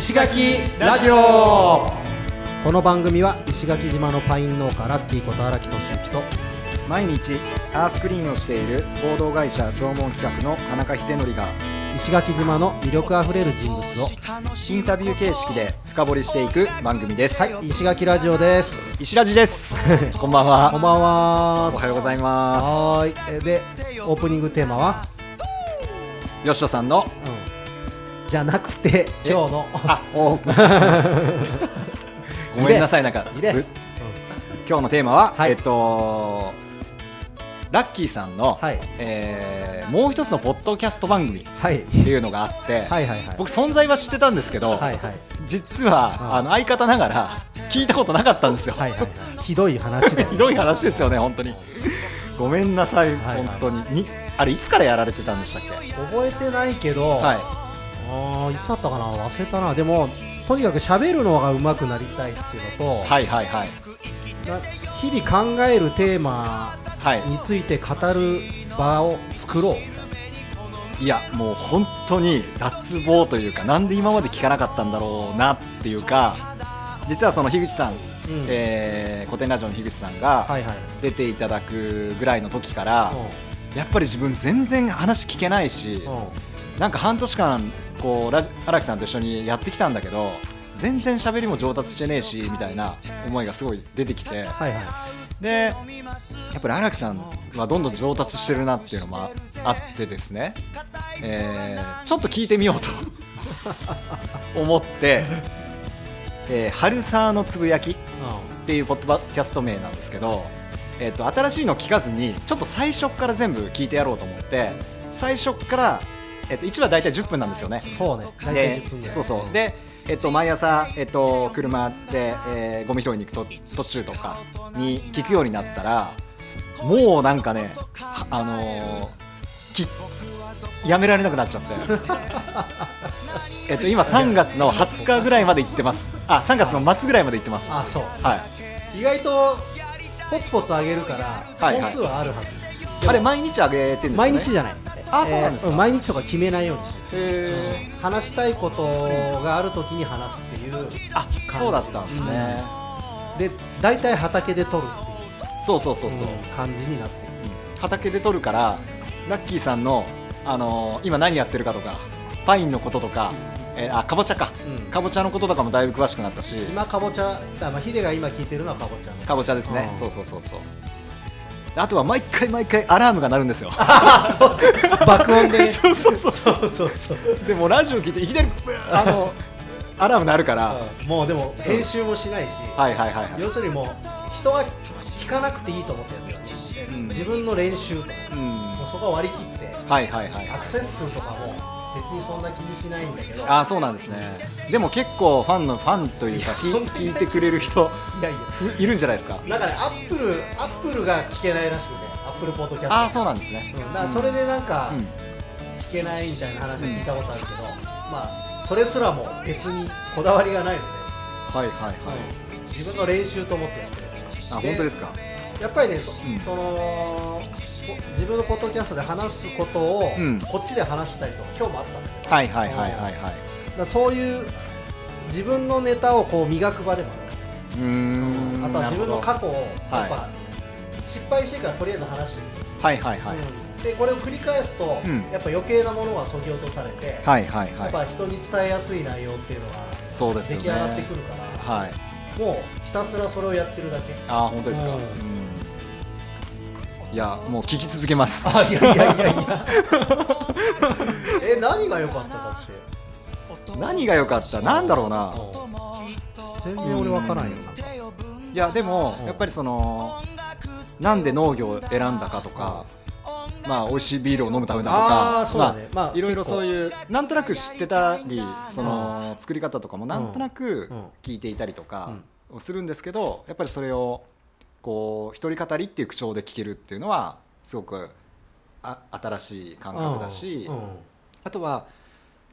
石垣ラジオ。この番組は石垣島のパイン農家ラッキーこと荒木俊之と毎日アースクリーンをしている合同会社縄文企画の田中秀則が石垣島の魅力あふれる人物をインタビュー形式で深掘りしていく番組です、はい石垣ラジオです。石ラジです。こんばんこんはばんは。おはようございまはーい。えでオープニングテーマは、す吉野さんのうん、じゃなくて今日の。あお ごめんなさいなんか今日のテーマは、はい。えっとラッキーさんの、はい。えーもう一つのポッドキャスト番組っはい。ていうのがあって、はいはいはい。僕存在は知ってたんですけど、はいはい。実は、うん。あの相方ながら聞いたことなかったんですよ、はいはいはい。ひどい話で ひどい話ですよね本当に。ごめんなさい、はいはい。本当に。にあれいつからやられてたんでしたっけ？覚えてないけど、はいあーいつだったかな？忘れたな。でもとにかく喋るのが上手くなりたいっていうのと、はいはいはい。な日々考えるテーマはい。について語る場を作ろう。いやもう本当に脱帽というかなんで今まで聞かなかったんだろうなっていうか実はその樋口さん、うん。えー古典ラジオの樋口さんがはいはい。出ていただくぐらいの時から、やっぱり自分全然話聞けないし、なんか半年間こう荒木さんと一緒にやってきたんだけど全然喋りも上達してねえしみたいな思いがすごい出てきて。はいはい。でやっぱり荒木さんはどんどん上達してるなっていうのもああってですね、えーちょっと聞いてみようと 思って「えー春沢のつぶやき」っていうポッドキャスト名なんですけど、えー、と新しいの聞かずにちょっと最初から全部聞いてやろうと思って最初から、えー、と1話大体10分なんですよね。そうね。大体で10分ぐらいそうそう。で、えっと、毎朝、えっと、車で、えーゴミ拾いに行くと途中とかに聞くようになったらもうなんかね、はあのーきやめられなくなっちゃって。えっと今3月の20日ぐらいまで行ってます。あ3月の末ぐらいまで行ってます。あそう。はい。意外とポツポツ上げるからはいはい。本数はあるはず、あれ毎日あげてるんですよね？毎日じゃないあそうなんですか。えー毎日とか決めないようにして話したいことがあるときに話すっていうあそうだったんですね、で大体畑で撮るっていう。そうそうそうそう、ん感じになってる。畑で撮るからラッキーさんの、あのー今何やってるかとかパインのこととか、えーあかぼちゃか、うん。かぼちゃのこととかもだいぶ詳しくなったし。今かぼちゃあまあヒデが今聞いてるのはかぼちゃね。かぼちゃですね、うん。そうそうそうそうあとは毎回毎回アラームが鳴るんですよ。爆音で そうそうそう。そうそうそうでもラジオ聞いていきなりあのアラーム鳴るから、うん。もうでも編集もしないし、はいはいはいはい、要するにもう人が聞かなくていいと思ってやってるうん。自分の練習とか。うん。もうそこは割り切って。はいはいはい。アクセス数とかも別にそんな気にしないんだけど。あそうなんですね。でも結構ファンのファンというか聞いてくれる人いやいや。いるんじゃないですか？なんかねアップルアップルが聞けないらしくてアップルポッドキャストああそうなんですね、うん、だからそれでなんかうん。聞けないみたいな話を聞いたことあるけど、まあそれすらも別にこだわりがないので、はいはいはい、うん。自分の練習と思ってやってる。あ本当ですか？やっぱりねそ,、うん。そのポ自分のポッドキャストで話すことを、うん。こっちで話したいと今日もあったんだけど、はいはいはいはい。はいそういう自分のネタをこう磨く場でもある。うーん。あとは自分の過去をやっぱ、は失敗してからとりあえず話してみる、はいはいはい、うん。でこれを繰り返すと、うん。やっぱ余計なものがそぎ落とされて、はいはいやっはいぱ人に伝えやすい内容っていうのが出来上がってくるから、はい。もうひたすらそれをやってるだけ。あ本当ですか、うん。うんいやもう聞き続けます。あいやいやいやいや。え何が良かっただって。何が良かった？なんだろうな。全然俺分からんよいやでもうんやっぱりそのなんで農業を選んだかとかまあ美味しいビールを飲むためだとあかーそうだね。まあいろいろそういうなんとなく知ってたりその作り方とかもなんとなくうん。聞いていたりとかをするんですけどやっぱりそれをこう一人語りっていう口調で聞けるっていうのはすごくあ新しい感覚だしうんうん。あとは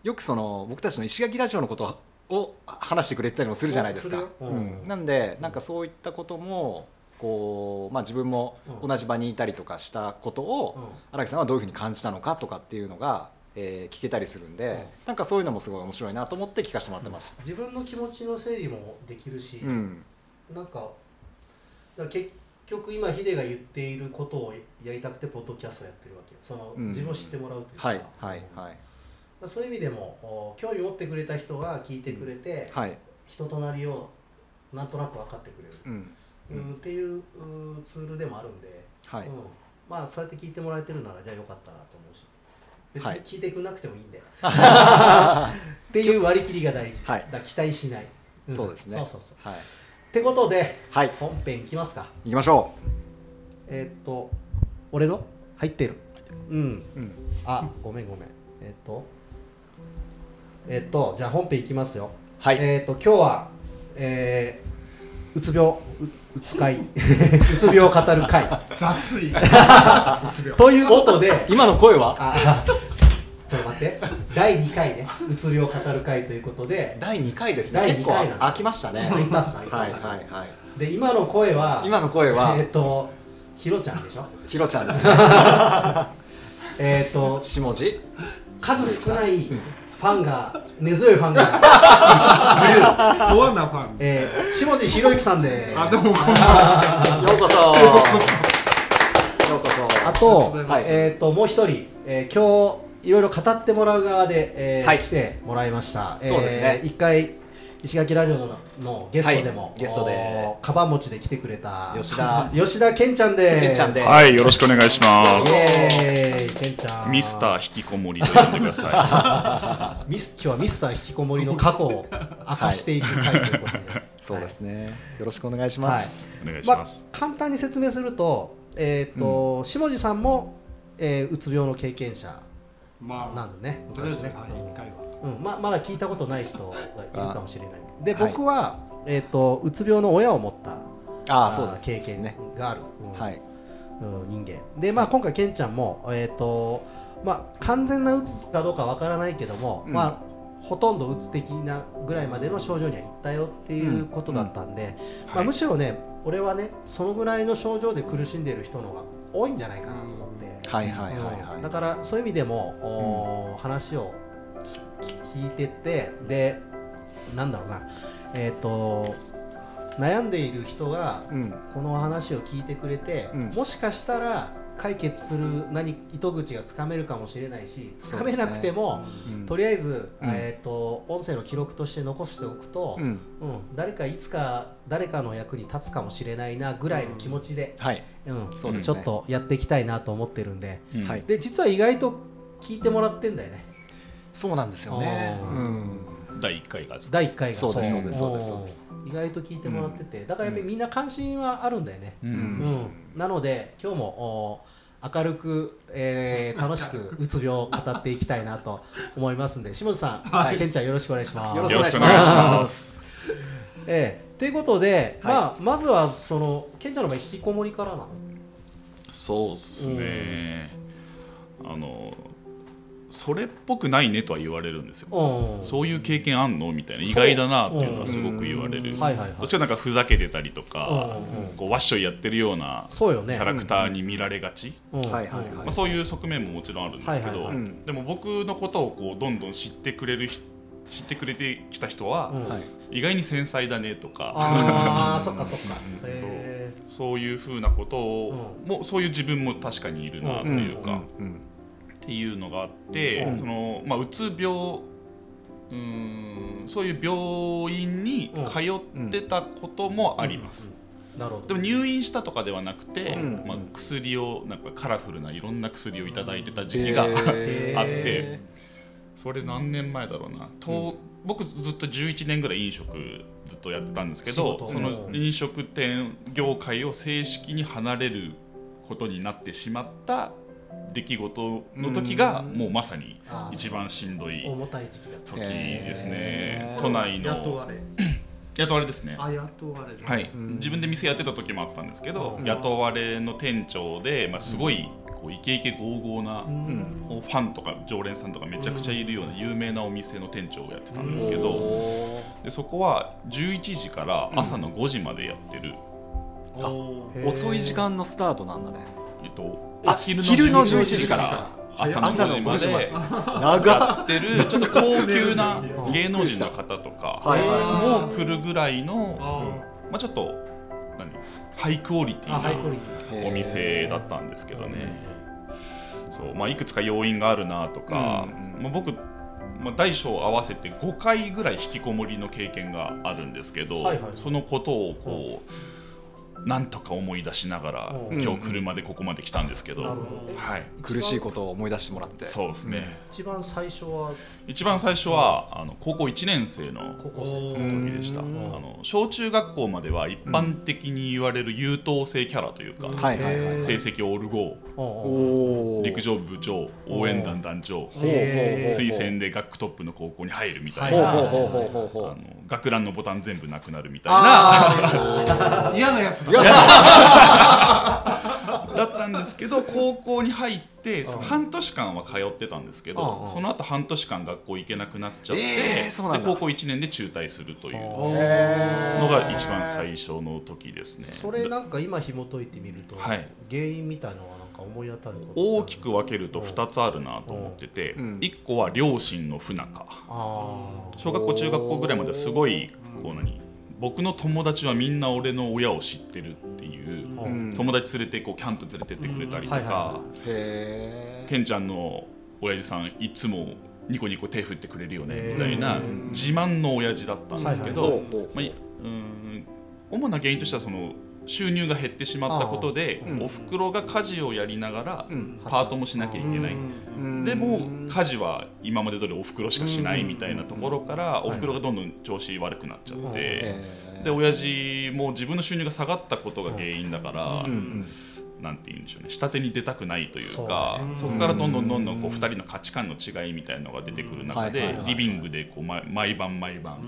よくその僕たちの石垣ラジオのことを話してくれてたりもするじゃないですか。うん。うん。なんでなんかそういったこともこう、まあ、自分もうん同じ場にいたりとかしたことをうん。荒木さんはどういうふうに感じたのかとかっていうのが、えー聞けたりするんで、なんかそういうのもすごい面白いなと思って聞かせてもらってます。自分の気持ちの整理もできるし、うん、なんかだから結局今ヒデが言っていることをやりたくてポッドキャストやってるわけよ。その、うん。自分を知ってもらうというか、はいはいはい。うんそういう意味でもお興味持ってくれた人が聞いてくれて、はい、人となりをなんとなく分かってくれる、うん、うん。っていううツールでもあるんで、はい、うん、まあそうやって聞いてもらえてるならじゃあよかったなと思うし。別はい。に聞いてくなくてもいいんで、っていう割り切りが大事、はい。だ期待しない、ん。そうですね。そうそうそう。はい、ってことではい、本編いきますか。行きましょえーっと俺の？入ってる。うん。う。うん、あごめんごめん。えーっとえーっとじゃあ本編いきますよ。はい、えーっと今日はえーうつ病。ううつ？会。うつ病を語る会。雑い。ということで。今の声は？あって第2回ねうつ病を語る会ということで第2回ですね。第結構二回なんです飽きましたね。いたっすいたはいはいはい。で今の声は今の声は？えーっとひろちゃんでしょ？ひろちゃんですね。えーっと下地？数少ないファンが根強いファンがコアなファンえー、下地博之さんであどうも ようこそ。ようこそ。あと,、はいえー、ともう一人、えー今日いろいろ語ってもらう側で、えーはい。来てもらいました。そうですね。えー一回石垣ラジオののゲストでも、はい。ゲストで。おカバン持ちで来てくれた吉田。吉田健ちゃんで。す健ちゃんで。はい、よろしくお願いします。健ちゃん。ミスター引きこもりと呼んでくださ ミス今日はミスター引きこもりの過去を明かしていく回ということで、そうですね。よろしくお願いします。い。お願いしまあます。、簡単に説明すると,、えーと下地さんも、えーうつ病の経験者。まあなんでねとりあえず昔ねうん、ままだ聞いたことない人がいるかもしれないで。はい。僕は、えー、とうつ病の親を持ったああ、そうです経験ね。がある、うん。はい。うん人間。で、まあ、今回ケンちゃんも、えーとまあ、完全なうつかどうかわからないけども、うん。まあ、ほとんどうつ的なぐらいまでの症状にはいったよっていうことだったんで、まあ、はい。むしろね俺はねそのぐらいの症状で苦しんでいる人の方が多いんじゃないかなとはいはいはいうんだはからそういう意味でも、おー話をき聞いてってでなんだろうなえっ、と悩んでいる人がい。うん。この話を聞いてくれて、うんもしかしたら解決する何糸口がつかめるかもしれないしつかめなくても、うんとりあえず、うんえー、と音声の記録として残しておくと、うん。うん誰かいつか誰かの役に立つかもしれないなぐらいの気持ちで、はい。うんそうですねちょっとやっていきたいなと思ってるんで。うんはい。で実は意外と聞いてもらってんだよねそうなんですよね。うん。第1回がですね。第1回がそうですそうですそうですそうですうん意外と聞いてもらってて、だからやっぱりみんな関心はあるんだよね、ううん。ん。なので今日もお明るく、えー 楽しくうつ病を語っていきたいなと思いますんで下地さん、はい。ケンちゃんよろしくお願いします。よろしよくお願いします。ええ。ということで、はい。まあ、まずはそのケンちゃんの場合引きこもりからなの？そうですね。あの、それっぽくないねとは言われるんですよ。う。んそういう経験あんのみたいな。意外だなっていうのはすごく言われる。うん。はいはいはい。どっちかなんかふざけてたりとかうんうん、こうワッショイやってるようなキャラクターに見られがち。うん。はいはいはい。まあ、そういう側面ももちろんあるんですけど、でも僕のことをこうどんどん知ってくれる人知ってくれてきた人は。意外に繊細だねとか。ああ そっかそっか。う。んへそういうふうなことを、もそういう自分も確かにいるなというか、うん。っていうのがあって、うん。そのまあ、うつ病うーんそういう病院に通ってたこともあります、ーなるほど。でも入院したとかではなくて、うん。まあ、薬をなんかカラフルないろんな薬をいただいてた時期が、あってそれ何年前だろうな、と僕ずっと11年ぐらい飲食ずっとやってたんですけどそのうん飲食店業界を正式に離れることになってしまった出来事の時がうん。もうまさに一番しんどい重たい時期だった。時ですね。都内の。雇われ。雇われですね。あ雇われではい、うん。自分で店やってた時もあったんですけど、うん。雇われの店長で、まあ、すごいこうイケイケゴーゴーな、うん。ファンとか常連さんとかめちゃくちゃいるような有名なお店の店長をやってたんですけど、おでそこは11時から朝の5時までやってる、遅い時間のスタートなんだね。えっと、あ昼の昼の11 11時からは朝の5時まで長やってるちょっと高級な 芸能人の方とかも来るぐらいの、あまあ、ちょっと何？ハイクオリティなお店だったんですけどね。そう、まあ、いくつか要因があるなとか、うん。まあ、僕、まあ、大小合わせて5回ぐらい引きこもりの経験があるんですけど、はいはい。そのことをこう、なんとか思い出しながら、うん。今日車でここまで来たんですけど。はい、苦しいことを思い出してもらって。そうですね、一番最初は一番最初はあの高校1年生の高校生時でした、あうん。の小中学校までは一般的に言われる優等生キャラというか、はいはいはい。成績オルゴおうおう。おお陸上部長応援団団長推薦で学区トップの高校に入るみたいな、あの学ランのボタン全部なくなるみたいなあ嫌なやつだだったんですけど高校に入って半年間は通ってたんですけうんうん。どその後半年間学校行けなくなっちゃって、えーで高校1年で中退するというー。のが一番最初の時ですね。それなんか今紐解いてみると、はい。原因みたいのはなんか思い当たる大きく分けると2つあるなと思ってて、うん。1個は両親の不仲。あ小学校中学校ぐらいまですごいこう何僕の友達はみんな俺の親を知ってるっていう友達連れてこうキャンプ連れてってくれたりとうんはいはい。はかケンちゃんの親父さんいつもニコニコ手振ってくれるよねみたいなうん自慢の親父だったんですけはど主な原因としてはその収入が減ってしまったことでうん。おふくろが家事をやりながらうん。パートもしなきゃいけない。うん。でも家事は今まで通りおふくろしかしないみたいなところからおふくろがどんどん調子悪くなっちゃってで親父も自分の収入が下がったことが原因だからなんて言うんでしょうね。下手に出たくないというかそこからどんどんどんどんこう2人の価値観の違いみたいなのが出てくる中でリビングでこうま毎晩毎晩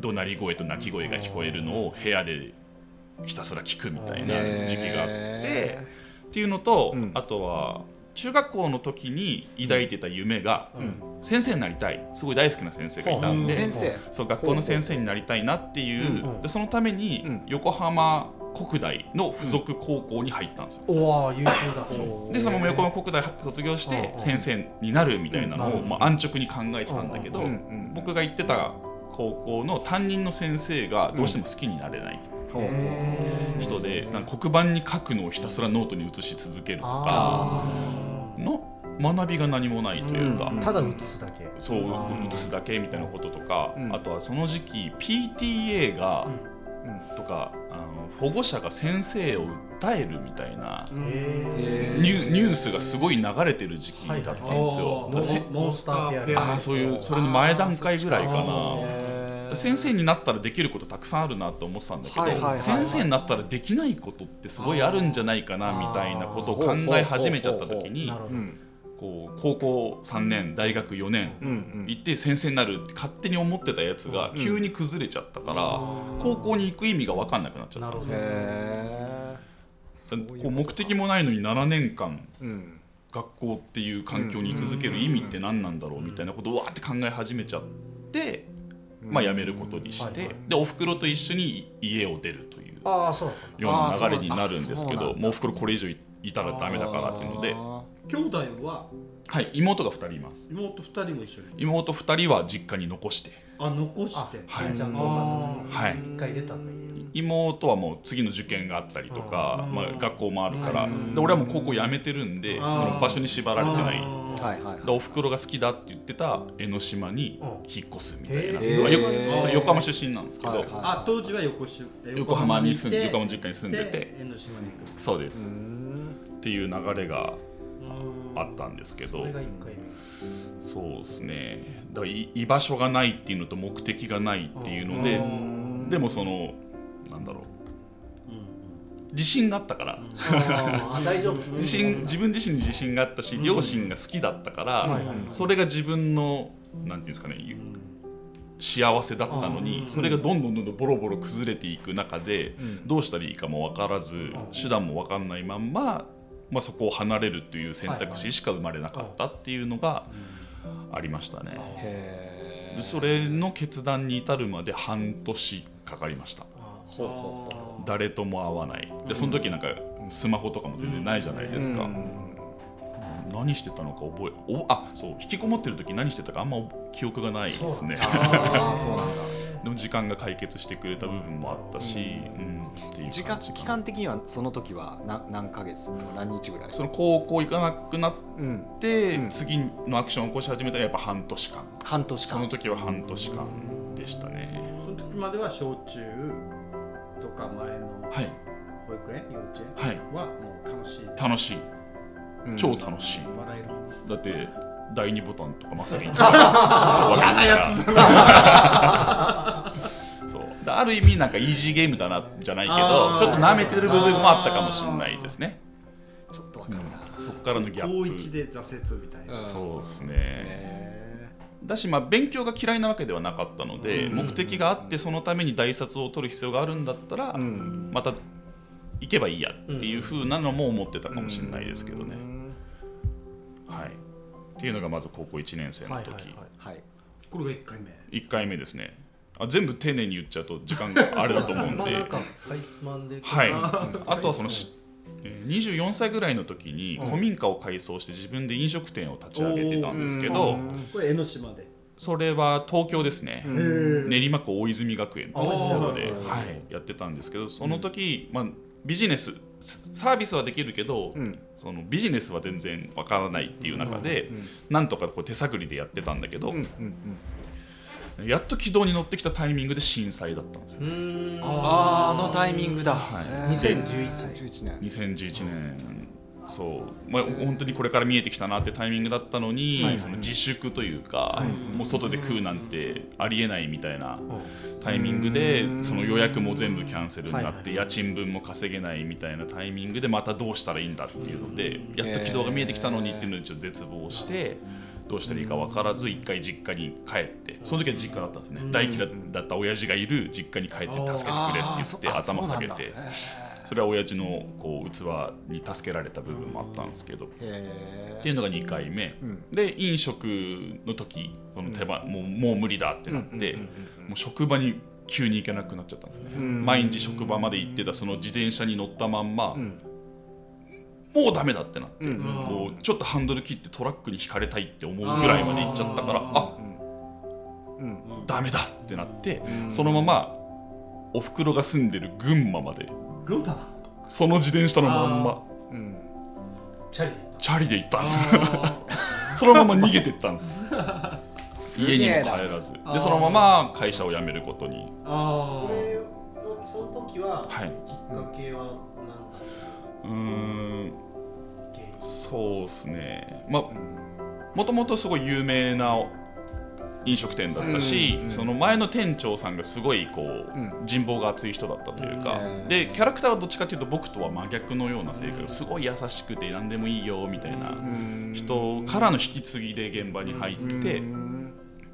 怒鳴り声と泣き声が聞こえるのを部屋でひたすら聞くみたいな時期があってへっていうのとうん。あとは中学校の時に抱いてた夢が先生になりたい。すごい大好きな先生がいたんで先生。そう学校の先生になりたいなっていううん。でそのためにうん。横浜国大の附属高校に入ったんですよ。おわ優秀だ。でそのまま横浜国大卒業してうん。先生になるみたいなのを、うん。まあ、安直に考えてたんだけど、僕が行ってた高校の担任の先生がどうしても好きになれない人で、黒板に書くのをひたすらノートに写し続けるとかあの学びが何もないというか、うんーただ打つだけ。そう写すだけみたいなこととか、うん。あとはその時期 PTA が、とかあの保護者が先生を訴えるみたいなニュニュースがすごい流れてる時期だったんですよ。はいモンスターペアああそういうそれの前段階ぐらいかな。ー先生になったらできることたくさんあるなと思ってたんだけど、はいはいはいはい。先生になったらできないことってすごいあるんじゃないかなみたいなことを考え始めちゃった時にこう高校3年大学4年行って先生になるって勝手に思ってたやつが急に崩れちゃったから、高校に行く意味が分かんなくなっちゃった。んですよ。へこう目的もないのに7年間学校っていう環境に居続ける意味って何なんだろうみたいなことをわーって考え始めちゃって、まあ、辞めることにして、はいはい。でおふくろと一緒に家を出るというような流れになるんですけどもうおふくろこれ以上いたらダメだからっていうので、あ兄弟は？はい、妹が2人います。妹二人も一緒に。妹2人は実家に残してあ残しあてはい。ちゃんとお母さんがはい。一回出たんだ家妹はもう次の受験があったりとか、うん。まあ、学校もあるから。うん。で俺はもう高校辞めてるんでその場所に縛られてない。ーはいはいでおふくろが好きだって言ってた江ノ島に引っ越すみたいな、へー。まあよへー。それ横浜出身なんですけど、はいはいあ当時は横し横浜に住んで横浜実家に住んでて江ノ島に行く。そうです、っていう流れがあったんですけど。それが一回目そうですね。だからい居場所がないっていうのと目的がないっていうのでうん。でもそのなんだろう。自信があったから。大丈夫。自信自分自身に自信があったし両親が好きだったからはいはいそれが自分のなんていうんですかね幸せだったのにそれがどんどんどんどんボロボロ崩れていく中でん。どうしたらいいかも分からず手段も分かんないまんま、まあ、そこを離れるという選択肢しか生まれなかったっていうのがありましたね。へでそれの決断に至るまで半年かかりました。誰とも会わない。でその時なんかスマホとかも全然ないじゃないですか、うん。何してたのか覚えおあそう引きこもってる時何してたかあんま記憶がないですね。ああそうなんだでも時間が解決してくれた部分もあったし、うん。う時間期間的にはその時はな何ヶ月何日ぐらいその高校行かなくなっうん。て、うん。次のアクションを起こし始めたらやっぱ半年間。半年間。その時は半年間でしたね。その時までは小中とか前のはい。保育園幼稚園はい。はもう楽しい。楽しい。うん。超楽しい、笑える。だって第二ボタンとかまさに。そう。だある意味なんかイージーゲームだなじゃないけどちょっと舐めてる部分もあったかもしれないですね。ちょっとわかるな。そこからのギャ高ップ。一で挫折みたいな、うんそうですね。へだしまあ勉強が嫌いなわけではなかったので、うん。目的があってそのために大卒を取る必要があるんだったら、ーうん。また行けばいいやっていう風なのも思ってたかもしれないですけどね、はいっていうのがまず高校1年生の時、はいはいはい。はい。これが1回目。1回目ですね。あ全部丁寧に言っちゃうと時間があれだと思うんで。まあなんかかいつまんではい。あ あとはそのしえー24歳ぐらいの時にうん。古民家を改装して自分で飲食店を立ち上げてたんですけどうん。これ江ノ島で。それは東京ですね、うん。練馬区大泉学園というところで、はい、やってたんですけどその時、まあ、ビジネスサービスはできるけど、うん。そのビジネスは全然わからないっていう中で、なんとかこう手探りでやってたんだけど、うんうんうん。やっと軌道に乗ってきたタイミングで震災だったんですよ。あー。あのタイミングだ、はい。へー2011 2011年。2011年そう、まあ、本当にこれから見えてきたなってタイミングだったのに、その自粛というか、もう外で食うなんてありえないみたいなタイミングでうん。その予約も全部キャンセルになって、はいはい家賃分も稼げないみたいなタイミングでまたどうしたらいいんだっていうのでやっと軌道が見えてきたのにっていうのでちょっと絶望して。どうしたらいいか分からず一回実家に帰ってその時は実家だったんですね。大嫌いだった親父がいる実家に帰って助けてくれって言って頭下げてそれは親父のこう器に助けられた部分もあったんですけど。へっていうのが2回目、ん。で飲食の時その手間、もうもう無理だってなって、もう職場に急に行けなくなっちゃったんですね、ん。毎日職場まで行ってたその自転車に乗ったまんま、ん。もうダメだってなって、うん。こうちょっとハンドル切ってトラックにひかれたいって思うぐらいまで行っちゃったからあうん。ダメだってなって、そのままおふくろが住んでる群馬まで群馬その自転車のまんま。うん。チャリで行っチャリで行ったんですよ。そのまま逃げてったんです。す 家にも帰らず。でそのまま会社を辞めることに。あたそれのその時ははい。きっかけは何だっうーん。そうですね。まあもともとすごい有名な飲食店だったし、その前の店長さんがすごいこう、うん。人望が厚い人だったというか、うん。でキャラクターはどっちかというと僕とは真逆のような性格すごい優しくて何でもいいよみたいなうん。人からの引き継ぎで現場に入って、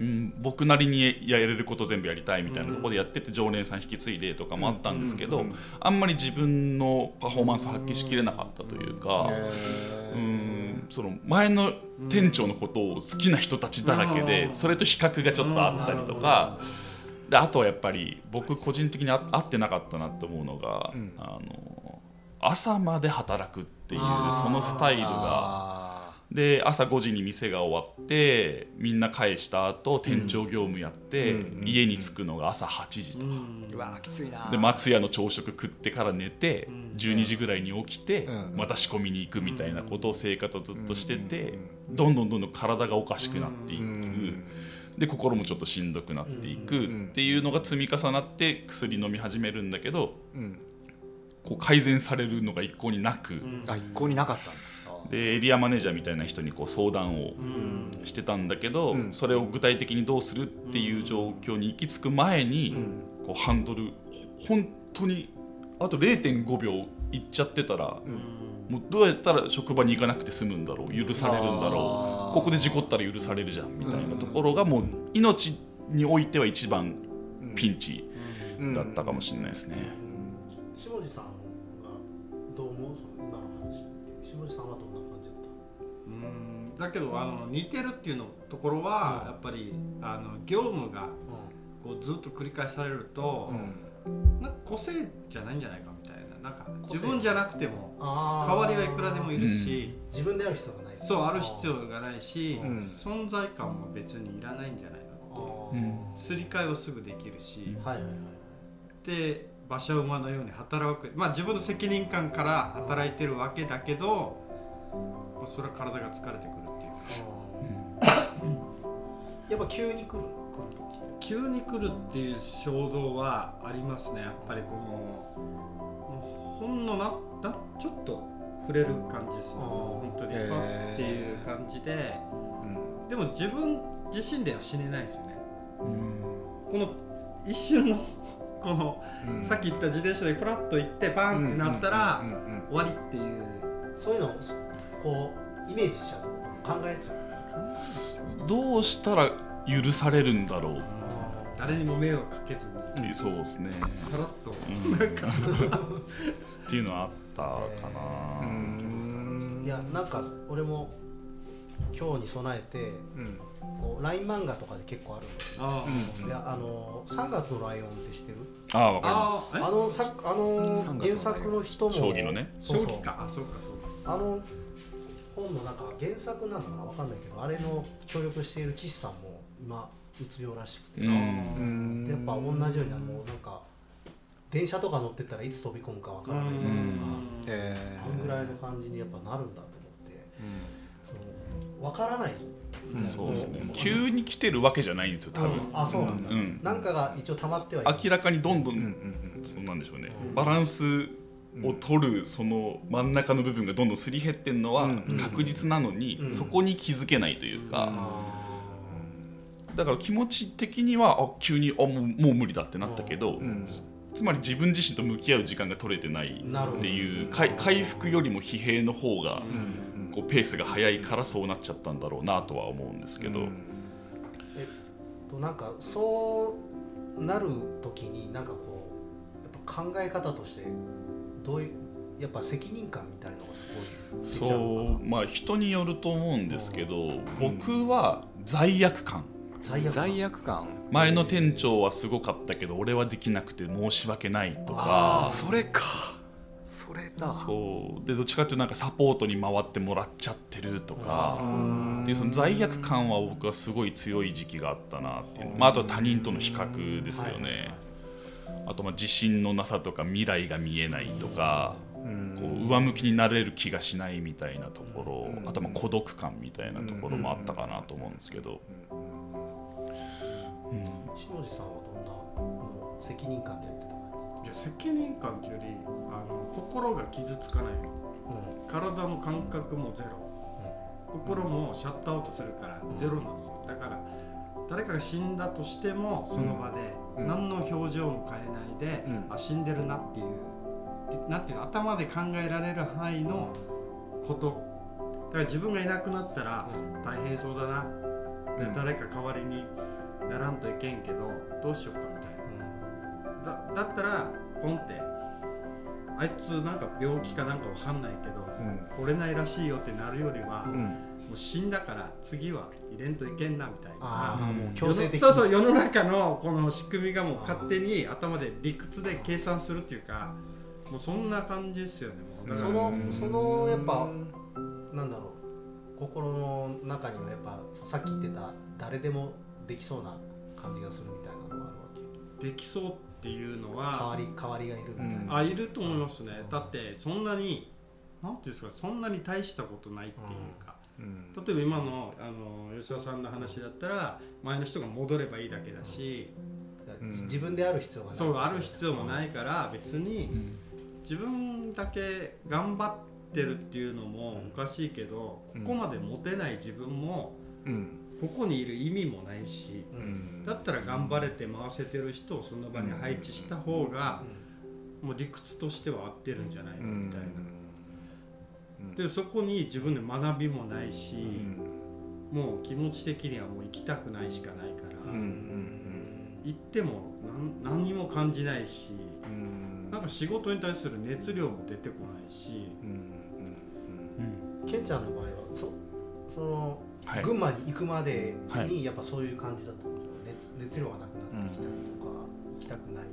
うんうん、僕なりにやれること全部やりたいみたいなところでやってて常連さん引き継いでとかもあったんですけど、あんまり自分のパフォーマンス発揮しきれなかったというか、うんその前の店長のことを好きな人たちだらけでそれと比較がちょっとあったりとか。であとはやっぱり僕個人的にあ合ってなかったなと思うのが、あの朝まで働くっていうそのスタイルがあで朝5時に店が終わってみんな返した後店長業務やって、うん。家に着くのが朝8時とか、ーうわきついな。で松屋の朝食食ってから寝て、12時ぐらいに起きて、うん。また仕込みに行くみたいなことを生活をずっとしてて、どんどんどんどん体がおかしくなっていく、ん。で心もちょっとしんどくなっていくっていうのが積み重なって薬飲み始めるんだけどうん。こう改善されるのが一向になく。あ一向になかったんだでエリアマネージャーみたいな人にこう相談をしてたんだけど、うん。それを具体的にどうするっていう状況に行き着く前に、こうハンドルほ本当にあと0.5秒いっちゃってたら、もうどうやったら職場に行かなくて済むんだろう許されるんだろうここで事故ったら許されるじゃんみたいなところがもう命においては一番ピンチだったかもしれないですね。だけどあの似てるっていうのところはやっぱりあの業務がたこうずっと繰り返されると、なんか個性じゃないんじゃないかみたいな。なんか自分じゃなくても代わりはいくらでもいるし、自分である必要がない。そうある必要がないし、うん。存在感も別にいらないんじゃないのあー。うん。すり替えはすぐできるし、はいはいはいで馬車馬のように働く。まあ自分の責任感から働いてるわけだけど、まあ、それは体が疲れてくるやっぱ急に来る来る時急に来るっていう衝動はありますねやっぱりこのほんのななちょっと触れる感じですねあ本当にパッっていう感じでうんでも自分自身では死ねないですよねうんこの一瞬のこの、さっき言った自転車でフラッと行ってバンってなったら、終わりっていうそういうのをこうイメージしちゃうと考えちゃうどうしたら許されるんだろう。っ誰にも迷惑かけずに、ていうそうですね、さらっと、うん。なんか。っていうのはあったかうな、ん。いやなんか俺も今日に備えてうん。こう LINE 漫画とかで結構あるんですよ。あうん。いやあの3月のライオンって知ってる？ああわかります。あのさあの3原作の人も将棋のね。そうそう。正気か。あそうかそうか。あの本のなんか原作なのかなわかんないけどあれの協力している岸さんも今うつ病らしくて、うん。やっぱ同じようになもうなんか電車とか乗ってったらいつ飛び込むかわからないとか、うん。えそんぐらいの感じにやっぱなるんだと思って。そのわからない、うんそうですね。も急に来てるわけじゃないんですよ多分、うん。あそうなんだ、うん。なんかが一応溜まってはいる。明らかにどんどん、うんうんそうなんでしょうね、うん。バランスを取るその真ん中の部分がどんどんすり減ってるのはうん。確実なのに、うん。そこに気づけないというか、あだから気持ち的にはあ急にあもうもう無理だってなったけど、うん。つつまり自分自身と向き合う時間が取れてないっていう回復よりも疲弊の方がこうペースが速いからそうなっちゃったんだろうなとは思うんですけど、うん。えっとなんかそうなる時になんかこうやっぱ考え方としてどういうやっぱ責任感みたいなのがすごい出ちゃうのかな？そうまあ人によると思うんですけど、僕は罪悪感罪悪感。罪悪感。前の店長はすごかったけど俺はできなくて申し訳ないとか。ああそれか。それだ。そう。でどっちかっていうとなんかサポートに回ってもらっちゃってるとか。うん。でその罪悪感は僕はすごい強い時期があったなっていう、まあ、あとは他人との比較ですよね、あとまあ自信のなさとか未来が見えないとか、うん。こう上向きになれる気がしないみたいなところ、あとまあ孤独感みたいなところもあったかなと思うんですけど、うん。下地さんはどんなもう責任感でやってたかいや責任感というよりあの心が傷つかない。体の感覚もゼロ。心もシャットアウトするからゼロなんですよ。だから誰かが死んだとしてもその場でうん。何の表情も変えないで、うん。あ死んでるなっていうなんていうの頭で考えられる範囲のこと。だから自分がいなくなったら大変そうだな、でうん。誰か代わりにならんといけんけどどうしようかみたいな。だだったらポンってあいつなんか病気かなんかわかんないけどうん。来れないらしいよってなるよりは、もうん。う死んだから次は入れんといけんなみたいああな。もう強制的に。そうそう世の中のこの仕組みがもう勝手に頭で理屈で計算するっていうかもうそんな感じですよねそのうん。そのやっぱなんだろう心の中にはやっぱさっき言ってた誰でもできそうな感じがするみたいなのがあるわけ。できそうっていうの代はわり代わりがいるみたいな、うん。あいると思いますね。だってそんなになんていうんですかそんなに大したことないっていうか、うん。例えば今のあの吉田さんの話だったら前の人が戻ればいいだけだし、うん。自分である必要がない。そうある必要もないから別に自分だけ頑張ってるっていうのもおかしいけどこうん。こまでモテない自分もうんここにいる意味もないしだったら頑張れて回せてる人をその場に配置した方がもう理屈としては合ってるんじゃないの？みたいな。でそこに自分で学びもないし、もう気持ち的にはもう行きたくないしかないから、行っても何何にも感じないし、うん。なんか仕事に対する熱量も出てこないし、うんうん。ケンちゃんの場合はそその、はい。群馬に行くまではい。にやっぱそういう感じだったんですよ、熱熱量がなくなってきたりとか、行きたくないっ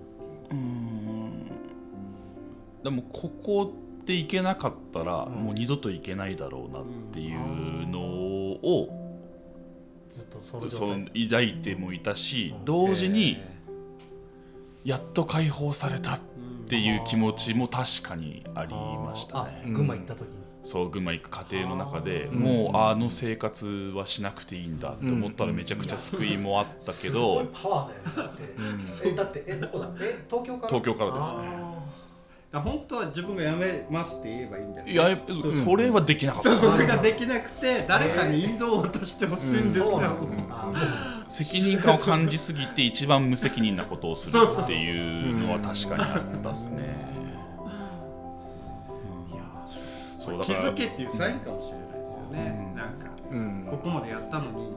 ていう。うーん。でもここってっていけなかったら、もう二度といけないだろうなっていうのを、ずっとその抱いてもいたし、同時にやっと解放されたっていう気持ちも確かにありましたあね。群馬行った時に、そう群馬行く過程の中でもうあの生活はしなくていいんだって思ったらめちゃくちゃ救いもあったけすごいどパワーだよね。だって、えだってえどこだ。え東京から？東京からですね。本当は自分が辞めますって言えばいいんだよねい？やそれはできなかった。そうそうそれができなくて誰かに引導を渡してほしいんですよ、責任感を感じすぎて一番無責任なことをするっていうのは確かにあったですね。そうだから。づけっていうサインかもしれないですよね、なんかうん。ここまでやったのに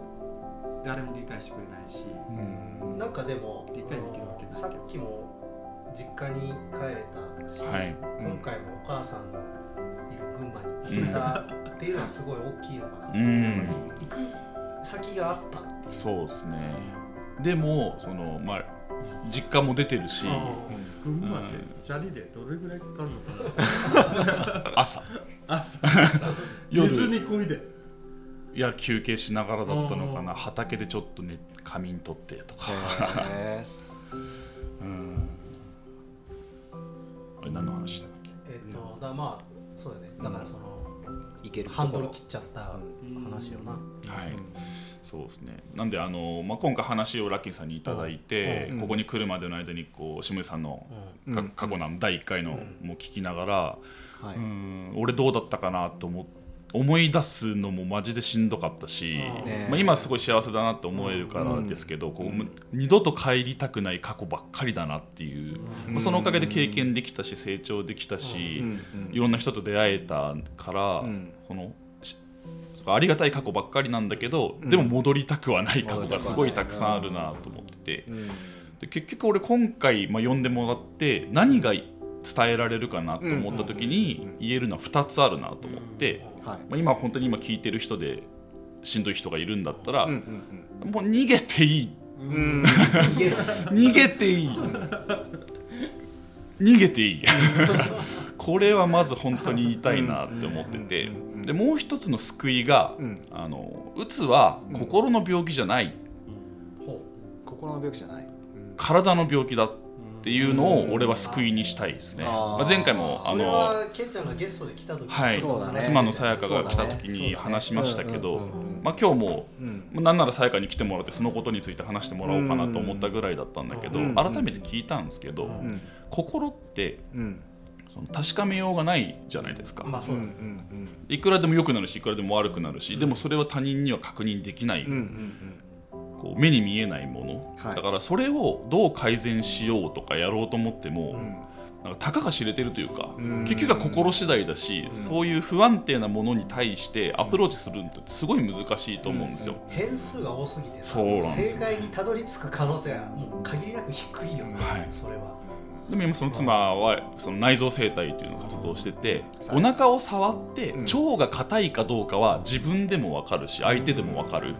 誰も理解してくれないし、うん。なんかでも理解できるわけないけど。さっきも実家に帰れたし、はい。今回もお母さんのいる群馬に行けたっていうのはすごい大きいのかな、うん。行く先があったっていう。そうですね。でもそのまあ実家も出てるし。群馬ってチャリでどれぐらいかかるのかな？朝。朝。夜。水にこいで。いや休憩しながらだったのかな。畑でちょっとね仮眠取ってとか。へー。す うん。あれ何の話だっけ？えっ、とだまあそうだね。だからその、いけるとハンドル切っちゃった話よな、はい、そうですね。なんであのまあ今回話をラッキーさんにいただいて、うん。ここに来るまでの間にこう下井さんの過去の第1回のも聞きながら、はい。うん俺どうだったかなと思思い出すのもマジでしんどかったし、ねまあ、今すごい幸せだなって思えるからですけど、こう二度と帰りたくない過去ばっかりだなっていう、まあ、そのおかげで経験できたし成長できたし、うん。いろんな人と出会えたから、ん。このしありがたい過去ばっかりなんだけど、でも戻りたくはない過去がすごいたくさんあるなと思ってて、うん。で結局俺今回、まあ、呼んでもらって何が伝えられるかなと思った時に言えるのは2つあるなと思って、はい。まあ、今本当に今聞いてる人でしんどい人がいるんだったら、もう逃げていい。逃げていい。逃げていい これはまず本当に言いたいなって思ってて。でもう一つの救いが、うん。あのうつは心の病気じゃない、ほ心の病気じゃない。体の病気だっていうのを俺は救いにしたいですね、まあ、前回もあのはケンちゃんがゲストで来た時はい。そうだね。妻のさやかが来た時に話しましたけど、うんうんうんまあ、今日もうん。なんならさやかに来てもらってそのことについて話してもらおうかなと思ったぐらいだったんだけど、うん。改めて聞いたんですけど、うん。心ってうんその確かめようがないじゃないですか、まあそうだ、うんうんいくらでも良くなるしいくらでも悪くなるし、でもそれは他人には確認できない、うんうんこう目に見えないもの、はい。だからそれをどう改善しようとかやろうと思っても、なんかたかが知れてるというか、うん。結局は心次第だし、そういう不安定なものに対してアプローチするのってすごい難しいと思うんですよ。変数が多すぎてさそうなんですよ。正解にたどり着く可能性がもう限りなく低いよね、はい。それはでも今その妻はその内臓生態というのを活動してて、お腹を触って腸が硬いかどうかは自分でも分かるし相手でも分かる。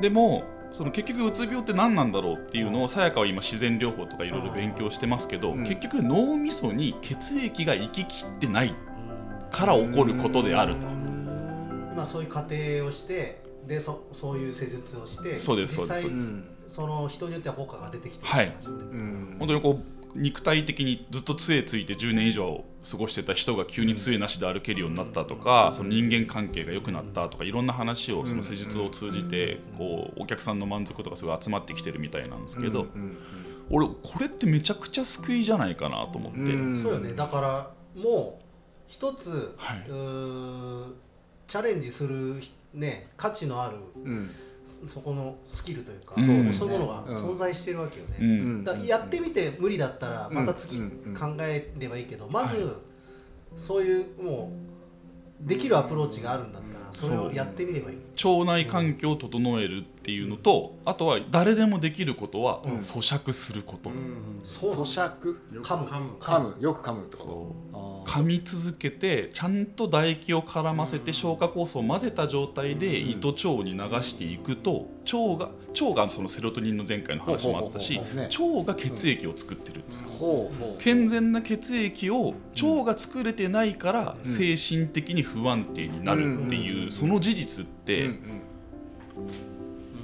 でもその結局うつ病って何なんだろうっていうのをさやかは今自然療法とかいろいろ勉強してますけど、うん。結局脳みそに血液が行ききってないから起こることであると。まあそういう過程をしてでそそういう施術をしてそうです実際そうです。うんその人によっては効果が出てきてるはい。うん。本当にこう肉体的にずっと杖ついて10年以上過ごしてた人が急に杖なしで歩けるようになったとか、その人間関係が良くなったとかいろんな話をその施術を通じてこうお客さんの満足とかすごい集まってきてるみたいなんですけど、うん俺これってめちゃくちゃ救いじゃないかなと思って、うんそうよね。だからもう一つ、はい。チャレンジするひね価値のあるうんそそこのスキルというか、そうそういうものがうん。存在してるわけよね、うん。だからやってみて無理だったらまた次考えればいいけど、まずそういうもうできるアプローチがあるんだったらそれをやってみればいい、腸内環境を整えるってっていうのとあとは誰でもできることは咀嚼すること、咀嚼。噛む。噛む。噛む。よく噛むってこと。噛み続けてちゃんと唾液を絡ませて消化酵素を混ぜた状態で胃と腸に流していくと腸が腸がそのセロトニンの前回の話もあったし腸が血液を作ってるんですよ。健全な血液を腸が作れてないから精神的に不安定になるっていうその事実ってうんうん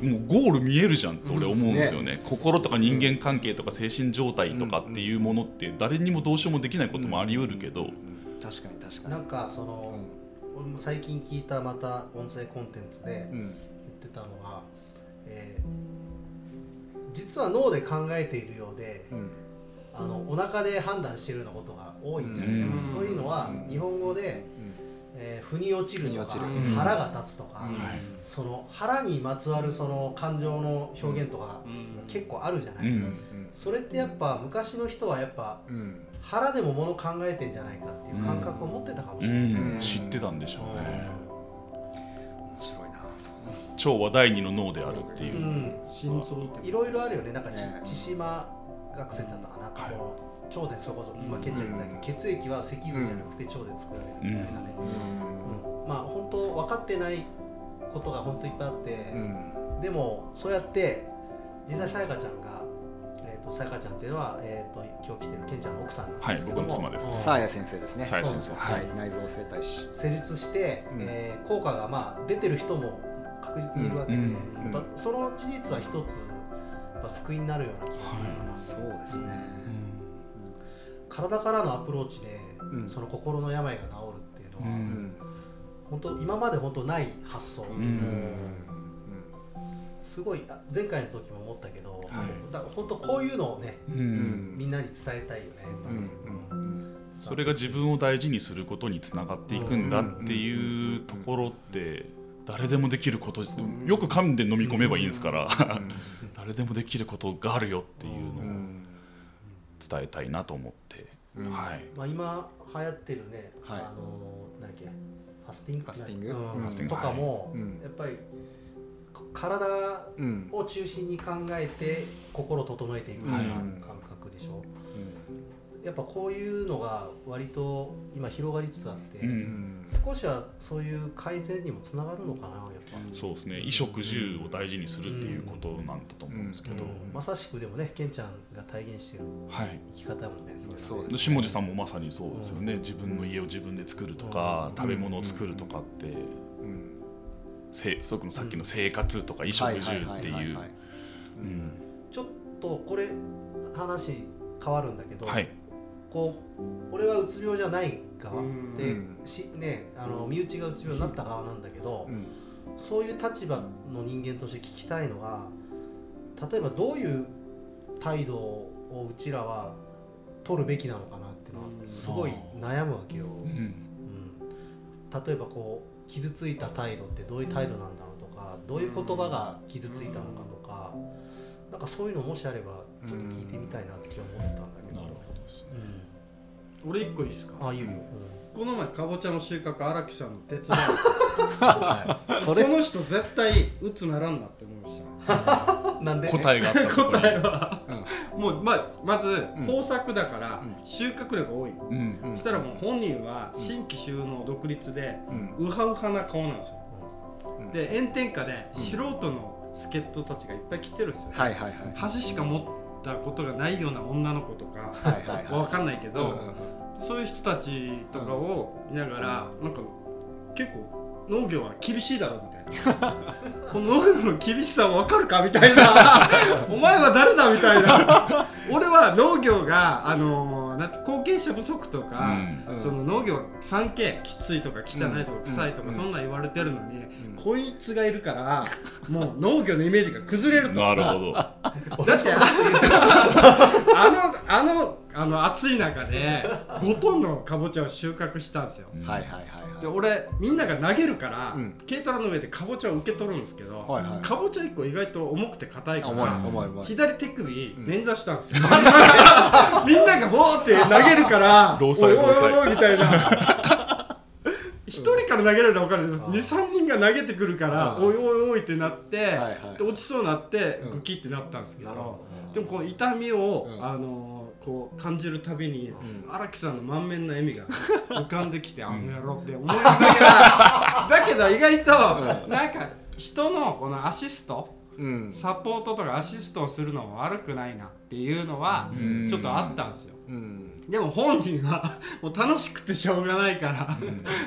もうゴール見えるじゃんって俺思うんですよね,、ね心とか人間関係とか精神状態とかっていうものって誰にもどうしようもできないこともあり得るけど、確かに確かに。なんかその、俺も最近聞いたまた音声コンテンツでうん。言ってたのが、えー実は脳で考えているようで、うん。あのお腹で判断しているようなことが多いんじゃないか。な、うん。というのは、うん。日本語で、えー腑に落ちるとか腑に落ちる。腹が立つとか、うん。はい。その腹にまつわるその感情の表現とかうん。結構あるじゃない、うん。うんそれってやっぱ昔の人はやっぱうん。腹でももの考えてんじゃないかっていう感覚を持ってたかもしうれない、ん、知ってたんでしょうね。面白いな腸は第二の脳であるっていう。う、ん。心臓っていろいろあるよね。なんか千島学説だったかな、なんかこの腸でそれこそ今ケンちゃん言ったけど、血液は脊髄じゃなくて腸で作られるみたいなね、うん。まあ本当分かってないことが本当いっぱいあって、うん。でもそうやって実際さやかちゃんがえーとさやかちゃんっていうのは、えー、と今日来てるケンちゃんの奥さんなんはいですけども、僕の妻です。うんサーヤ先生ですね。さや先生。はい。内臓生態師施術して、うん。えー効果がまあ出てる人も確実にいるわけで、うんうんやっぱその事実は一つやっぱ救いになるような気がするかな、そうですね体からのアプローチで、うん。その心の病が治るっていうのは、うん。うん本当今まで本当ない発想、ううん。んすごいあ前回の時も思ったけど、はい。だ本当こういうのをねみんなに伝えたいよね、それが自分を大事にすることにつながっていくんだっていうところって誰でもできることよく噛んで飲み込めばいいんですから 誰でもできることがあるよっていううのをん。伝えたいなと思って、うん。はい、まあ、今流行ってるね、はい。あのなんだっけファスティング？ファスティング？うん。とかも、うん。やっぱりこ体うん。を中心に考えて心を整えていくみたいな感覚でしょ、やっぱこういうのが割と今広がりつつあって、少しはそういう改善にもつながるのかなそうですね。衣食住を大事にするっていうことなんだと思うんですけど、うん。まさしくでもねケンちゃんが体現してるはい。生き方もねそそうです下地さんもまさにそうですよね、自分の家を自分で作るとか、うん。食べ物を作るとかって、うん。せそのさっきの生活とか衣食住っていう。うん。ちょっとこれ話変わるんだけど、はい。こう俺はうつ病じゃない側うん。で、うん。しね、あの身内がうつ病になった側なんだけど、うんそういう立場の人間として聞きたいのは例えばどういう態度をうちらは取るべきなのかなっていうのはうん。すごい悩むわけよ。うん。うん。例えばこう傷ついた態度ってどういう態度なんだろうとかどういう言葉が傷ついたのかとかなんかそういうのもしあればちょっと聞いてみたいなって今日思ったんだけど。なるほどですね俺一個いいですか？うんあいいよ、この前かぼちゃの収穫荒木さんの手伝い。それ。この人絶対うつならんなって思いました。う んなんで？答えがあった。答えは。うん。もうままずん。豊作だからうん。収穫量が多い、うんうん。そしたらもう本人は新規収納独立でうん。ウハウハな顔なんですよ、うん。で炎天下で素人の助っ人たちがいっぱい来てるんですよ、はいはいはい。箸しか持ったことがないような女の子とかはいかんないけど、うんうんうん。そういう人たちとかを見ながら、なんか結構農業は厳しいだろみたいな。この農業の厳しさ分かるかみたいな。お前は誰だみたいな。俺は農業があのなんて後継者不足とか、うん。その農業 3K きついとか汚いとかうん。臭いとか、うん。そんなん言われてるのに、うん。こいつがいるからもう農業のイメージが崩れるとなるほど。だってあのあのあの暑い中で5トンのかぼちゃを収穫したんですよ。はいはいはいで俺みんなが投げるから、うん。軽トラの上でかぼちゃを受け取るんですけど、はいはい。かぼちゃ1個意外と重くて硬いか重いら重い重い。左手首うん捻挫したんですよ、みんながボーって投げるからおいおいおいみたいな。一人から投げられるの分かる。けど23人が投げてくるからうん。おいおいおいってなって、で落ちそうになってうん。グキってなったんですけど、でもこの痛みを、うん。あのこう感じるたびにうん。荒、木さんの満面の笑みが 浮かんできて、あん。の野郎って思いながらだけど意外となんか人のこのアシストうんサポートとかアシストをするのは悪くないなっていうのはうん。ちょっとあったんですよ。うん。でも本人はもう楽しくてしょうがないから、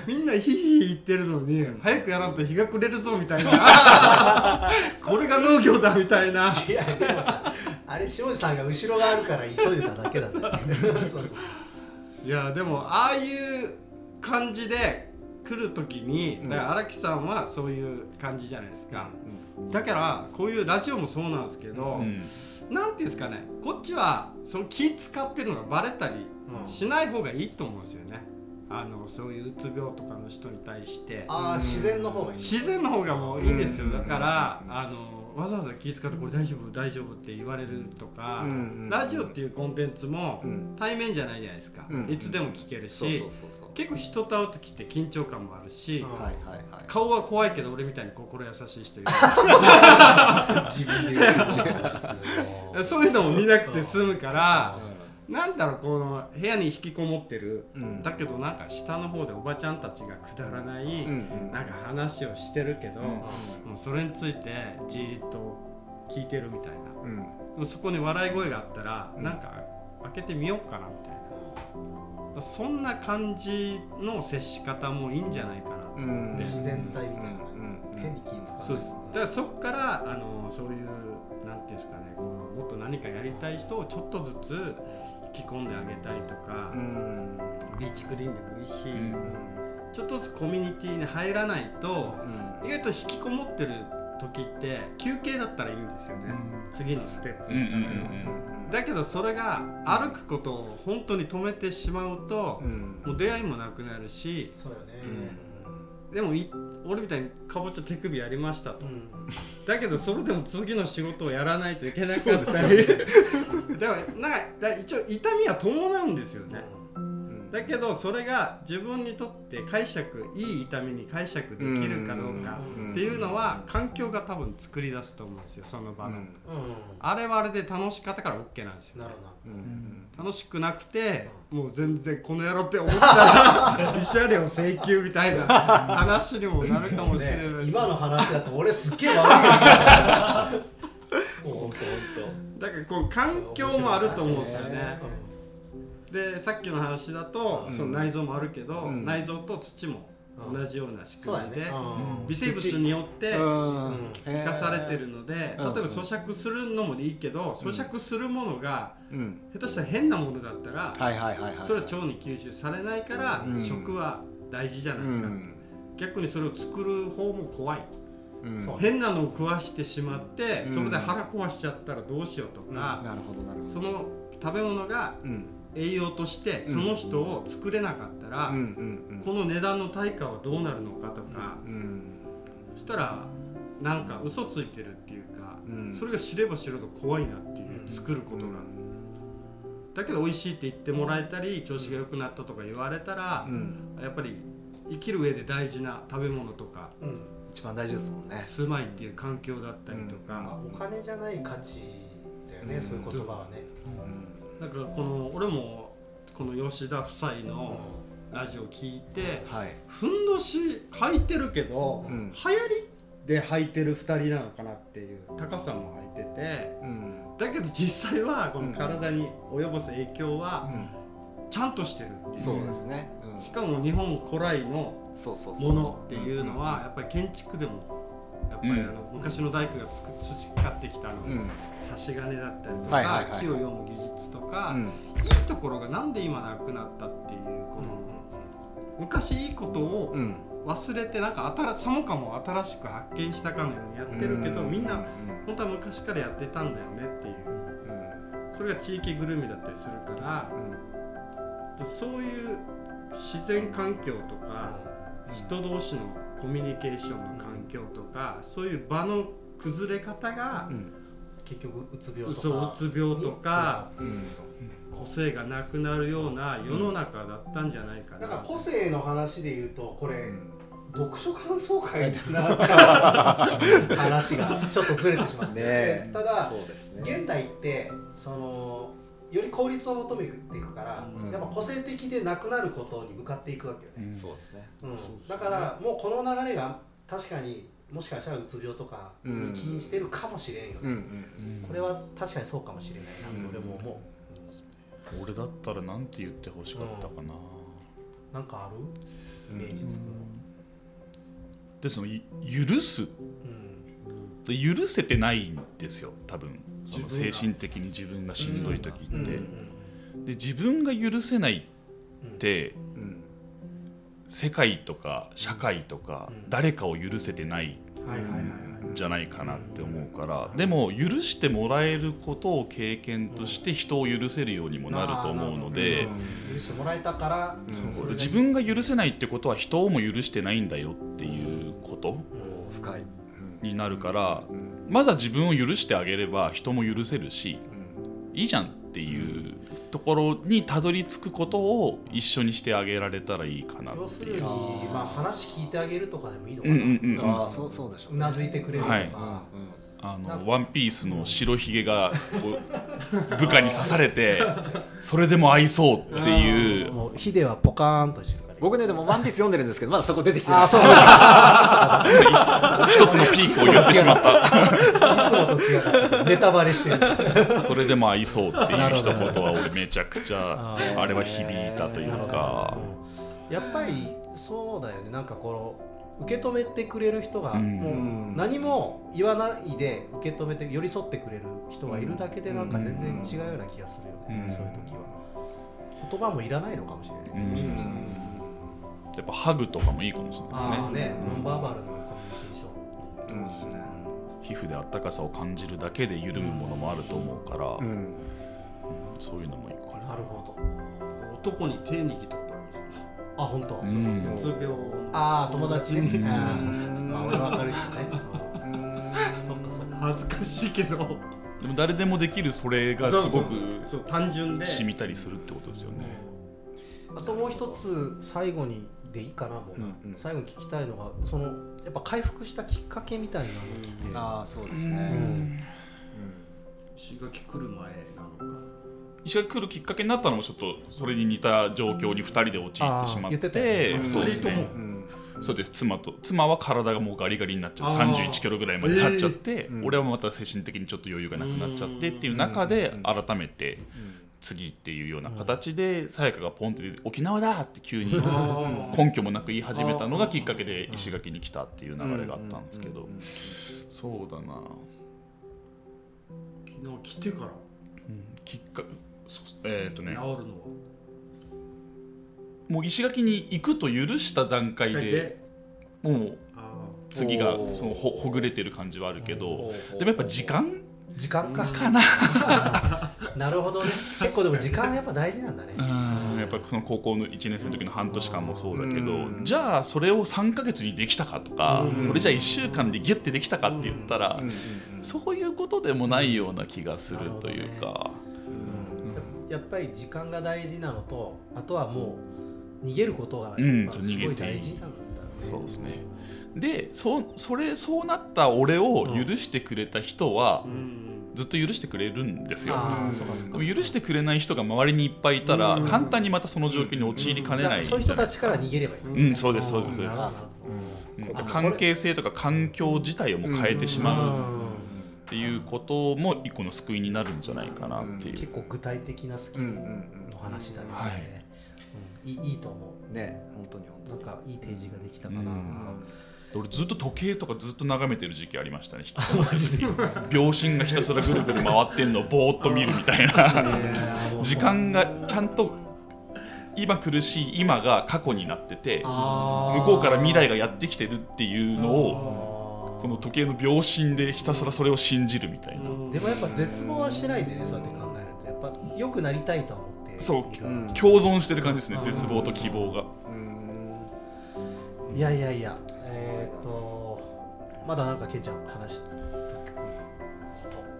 みんなヒーヒー言ってるのに、早くやらんと日が暮れるぞみたいな。これが農業だみたいな。いやでもさあれ庄司さんが後ろがあるから急いでただけだぞ。そうそういやでもああいう感じで来る時にうん。だから荒木さんはそういう感じじゃないですか、だからこういうラジオもそうなんですけど、うん。なんていうんですかねこっちはその気使ってるのがバレたりうん。しない方がいいと思うんですよね。あのそういううつ病とかの人に対して。ああ自然の方がいい。自然の方がもういいんですよ。うん。だからあのわざわざ気使ってこれ大丈夫大丈夫って言われるとか、うんラジオっていうコンテンツもうん。対面じゃないじゃないですか、うんいつでも聞けるし、結構人と会う時って緊張感もあるし、うんはいはいはい。顔は怖いけど俺みたいに心優しい人いる。自分で そういうのも見なくて済むからなんだろうこの部屋に引きこもってる、うん。だけどなんか下の方でおばちゃんたちがくだらない、うんうん。なんか話をしてるけど、うんもうそれについてじーっと聞いてるみたいな。そこに笑い声があったら、うん。なんか開けてみようかなみたいな。そんな感じの接し方もいいんじゃないかなとう思って、ん。自然体みたいな。うんうん変に気使わない。そうです。だからそこからあのそういうなんていうんですかねこのもっと何かやりたい人をちょっとずつ引き込んであげたりとか、うん。ビーチクリーンでもいいし、うん。ちょっとずつコミュニティに入らないとうん。意外と引きこもってる時って休憩だったらいいんですよね、次のステップのための、だけどそれが歩くことを本当に止めてしまうと、うん。もう出会いもなくなるしそうよねでもい俺みたいにかぼちゃ手首やりましたと。うん。だけどそれでも次の仕事をやらないといけなかったりで。も なんかだ一応痛みは伴うんですよね。うん。だけどそれが自分にとって解釈いい痛みに解釈できるかどうかうん。っていうのは環境が多分作り出すと思うんですよその場の、うん。うん。あれはあれで楽しかったから OK なんですよなるほど。うん楽しくなくてもう全然この野郎って思ったら慰謝料請求みたいな 話にもなるかもしれないし、ね今の話だと俺すっげえ悪いですよもうだからこう環境もあると思うんですよね。うでさっきの話だと、うん。その内臓もあるけど、うん。内臓と土も同じような仕組みで、微生物によってうん。生かされてるので、例えうんば咀嚼するのもいいけど、咀嚼するものがうん。下手したら変なものだったら、はいはいはいはいそれは腸に吸収されないから、うん。食は大事じゃうないか、ん。逆にそれを作る方も怖い、うん。そう。変なのを食わしてしまって、うん。それで腹壊しちゃったらどうしようとか、なるほどなるほど。その食べ物がうん栄養としてうん。その人を作れなかったら、この値段の対価はどうなるのかとか、そしたらなんか嘘ついてるっていうか、うん。それが知れば知るほど怖いなっていう、うん。作ることが、だけど美味しいって言ってもらえたり調子が良くなったとか言われたらう、ん。やっぱり生きる上で大事な食べ物とかうん。一番大事ですもんね。住まいっていう環境だったりとまあか、お金じゃない価値だよね、うん。そういう言葉はね、なんかこの俺もこの吉田夫妻のラジオ聞いてはい。ふんどし履いてるけど、うん。流行りで履いてる2人なのかなっていう高さも履いてて。うん。だけど実際はこの体に及ぼす影響はちゃんとしてるっていう、そうですね。うん。しかも日本古来のものっていうのはやっぱり建築でもやっぱりあの昔の大工が作っ培ってきたあのうん。差し金だったりとか木を読む技術とかうん。いいところがなんで今なくなったっていうこの昔いいことをうん。忘れてなんか新さもかも新しく発見したかのようにやってるけどうん。みんなうん。本当は昔からやってたんだよねっていう。それが地域ぐるみだったりするからでそういう自然環境とか人同士のコミュニケーションの環境とかそういう場の崩れ方がうん。結局うつ病とかそううつ病とか。うん。個性がなくなるような世の中だったんじゃないかな。なんか個性の話で言うとこれ、うん。読書感想会につながっちゃう話がちょっとずれてしまって、ねただね。現代ってそのより効率を求めていくから、うん。やっぱ個性的でなくなることに向かっていくわけよね、そうですね。うん。だからもうこの流れが確かにもしかしたらうつ病とかに起因してるかもしれんよね、うんうんこれは確かにそうかもしれないなと俺も思う、俺だったらなんて言ってほしかったかな、なんかある？うん。芸術のでそのい許す。うん。で許せてないんですよ多分その精神的に自分がしんどい時って、うん。で自分が許せないってうん。世界とか社会とかうん。誰かを許せてないじゃないかなって思うからでも許してもらえることを経験として人を許せるようにもなると思うので許してもらえたから、自分が許せないってことは人をも許してないんだよっていうこと？うん。深いになるからうん。まずは自分を許してあげれば人も許せるしうん。いいじゃんっていうところにたどり着くことを一緒にしてあげられたらいいかなっていう。要するにまあ話聞いてあげるとかでもいいのかうんな、うんうんうん。ああそうそうでしょうなずいてくれるとか、はい。あのワンピースの白ひげがこう部下に刺されて それでも愛そうっていう。もうヒデはポカーンとしてる僕ねでも「ワンピース読んでるんですけどまだそこ出てきてない。ああそう。一つのピークを言ってしまった。いつもと違ったネタバレしてる。それでも愛そうっていう一言は俺めちゃくちゃあれは響いたというか。やっぱりそうだよね。なんかこの受け止めてくれる人がうん。もう何も言わないで受け止めて寄り添ってくれる人がいるだけでなんか全然違うような気がするよね、うん。そういう時は。言葉もいらないのかもしれない、うんやっぱハグとかもいいかもしれないですああねねノンバーバルのコミュニケーション。うん。ですね。皮膚であったかさを感じるだけで緩むものもあると思うから、うん。そういうのもいいかな。なるほど。男に手握ったことあるんですよ。あ本当、うん。う。つ病ああ友達ねにあー。まあ俺は明るいしね。うん。そっかそっか。恥ずかしいけど。でも誰でもできるそれがすごくそうそうそう。単純で。染みたりするってことですよね。あともう一つ最後にでいいかなもう。な、うんうん。最後に聞きたいのがそのやっぱ回復したきっかけみたいなのって。ああそうですうねん。石垣来る前なのか。石垣来るきっかけになったのもちょっとそれに似た状況に2人で陥ってしまって。そうですね。うんそうです。妻と妻は体がもうガリガリになっちゃう。あー。31キロぐらいまで立っちゃって、えーうん。俺はまた精神的にちょっと余裕がなくなっちゃってっていう中でうん。改めて次っていうような形でさやかがポンって沖縄だ！って急にあ根拠もなく言い始めたのがきっかけで石垣に来たっていう流れがあったんですけど。そうだな。昨日来てから？うんきっかそえっ、とね。治るのは？もう石垣に行くと許した段階でもうあ次がそのほほぐれてる感じはあるけどでもやっぱ時間？時間か、かな なるほどね。結構でも時間やっぱ大事なんだね。やっぱその高校の1年生の時の半年間もそうだけどうん。じゃあそれを3ヶ月にできたかとかうん。それじゃあ1週間でギュッてできたかって言ったらうんうんうんそういうことでもないような気がするというなかうんやっぱり時間が大事なのとあとはもう逃げることがすごい大事なんだね、そうですね。でそそれそうなった俺を許してくれた人はーうんずっと許してくれるんですよ。でも許してくれない人が周りにいっぱいいたらうん。簡単にまたその状況に陥りかねない。そういう人たちから逃げればいい、うんそうですそうですそうです。関係性とか環境自体をもう変えてしまう。っていうことも一個の救いになるんじゃないかなっていう。結構具体的なスキルの話だね、はい。うん。いと思ね本当に本う当に。なんかいい提示ができたかな、うん俺ずっと時計とかずっと眺めてる時期ありましたね 秒針がひたすらぐるぐる回ってんのをぼーっと見るみたいな。時間がちゃんと今苦しい今が過去になってて向こうから未来がやってきてるっていうのをこの時計の秒針でひたすらそれを信じるみたいな。でもやっぱ絶望はしないでねそうやって考えると。やっぱ良くなりたいとは思ってそう共存してる感じですねうん。絶望と希望が。うんいやいやいや。えっ、とまだなんかケンちゃん話しておくこ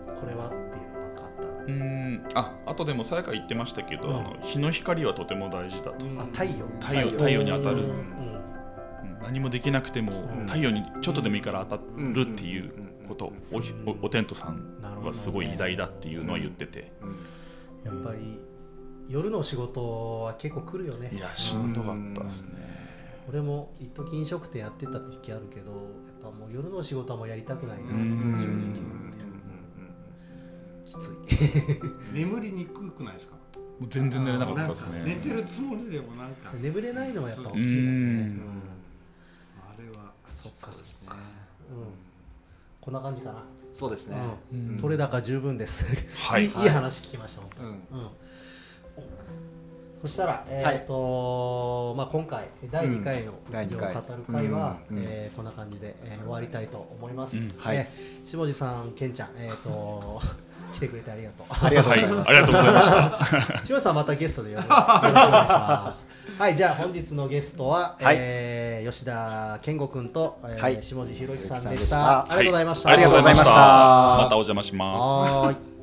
と。これはっていうのなんかあったらうーん。ああとでもさやか言ってましたけど、うん。あの日の光はとても大事だと、あ太陽。太陽太陽に当たる、うん。うん。何もできなくてもうん。太陽にちょっとでもいいから当たるっていうこと。おひおおテントさんなるほどはすごい偉大だっていうのは言ってて。やっぱり夜の仕事は結構来るよね。いやしんどかったですね俺も一時飲食店やってた時期あるけどやっぱもう夜の仕事はもうやりたくないなうん。正直言ってきつい。眠りにくくないですか？もう全然寝れなかったですね。寝てるつもりでもなんか。眠れないのはやっぱ大きいもうんん。ねん。あれはそっかそうですそっかうん。こんな感じかな。そうですね。取れ高十分です。はい。いいいい話聞きました本当うんうんそしたら、えーとまあ、今回第2回の第二回。うつ病を語る会は、うん。うん。えーこんな感じで、えー終わりたいと思います、うん。はい。えー下地さん、けんちゃん、えー、と 来てくれてありがとう。ありがとうはいございます。ありがとうございました。下地さんまたゲストでよろしくお願いします。はいじゃあ本日のゲストは、はい。えー吉田健吾君と、えーはい。下地博之さんでしひろゆきさんでした。た。ありがとうございました、ありがとうございました。またお邪魔します。はーい